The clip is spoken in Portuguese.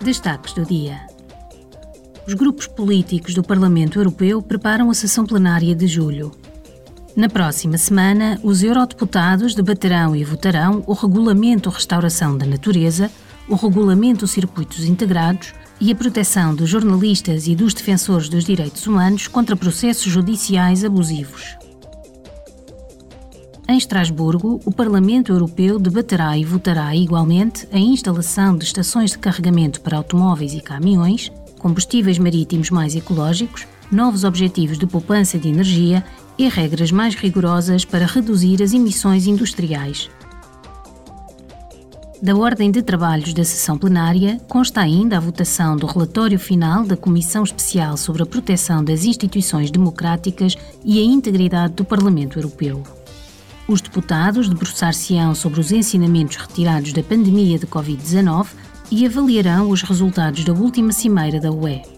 Destaques do dia. Os grupos políticos do Parlamento Europeu preparam a sessão plenária de julho. Na próxima semana, os eurodeputados debaterão e votarão o Regulamento Restauração da Natureza, o Regulamento Circuitos Integrados e a proteção dos jornalistas e dos defensores dos direitos humanos contra processos judiciais abusivos. Em Estrasburgo, o Parlamento Europeu debaterá e votará igualmente a instalação de estações de carregamento para automóveis e caminhões, combustíveis marítimos mais ecológicos, novos objetivos de poupança de energia e regras mais rigorosas para reduzir as emissões industriais. Da ordem de trabalhos da sessão plenária consta ainda a votação do relatório final da Comissão Especial sobre a Proteção das Instituições Democráticas e a Integridade do Parlamento Europeu. Os deputados debruçar-se-ão sobre os ensinamentos retirados da pandemia de Covid-19 e avaliarão os resultados da última cimeira da UE.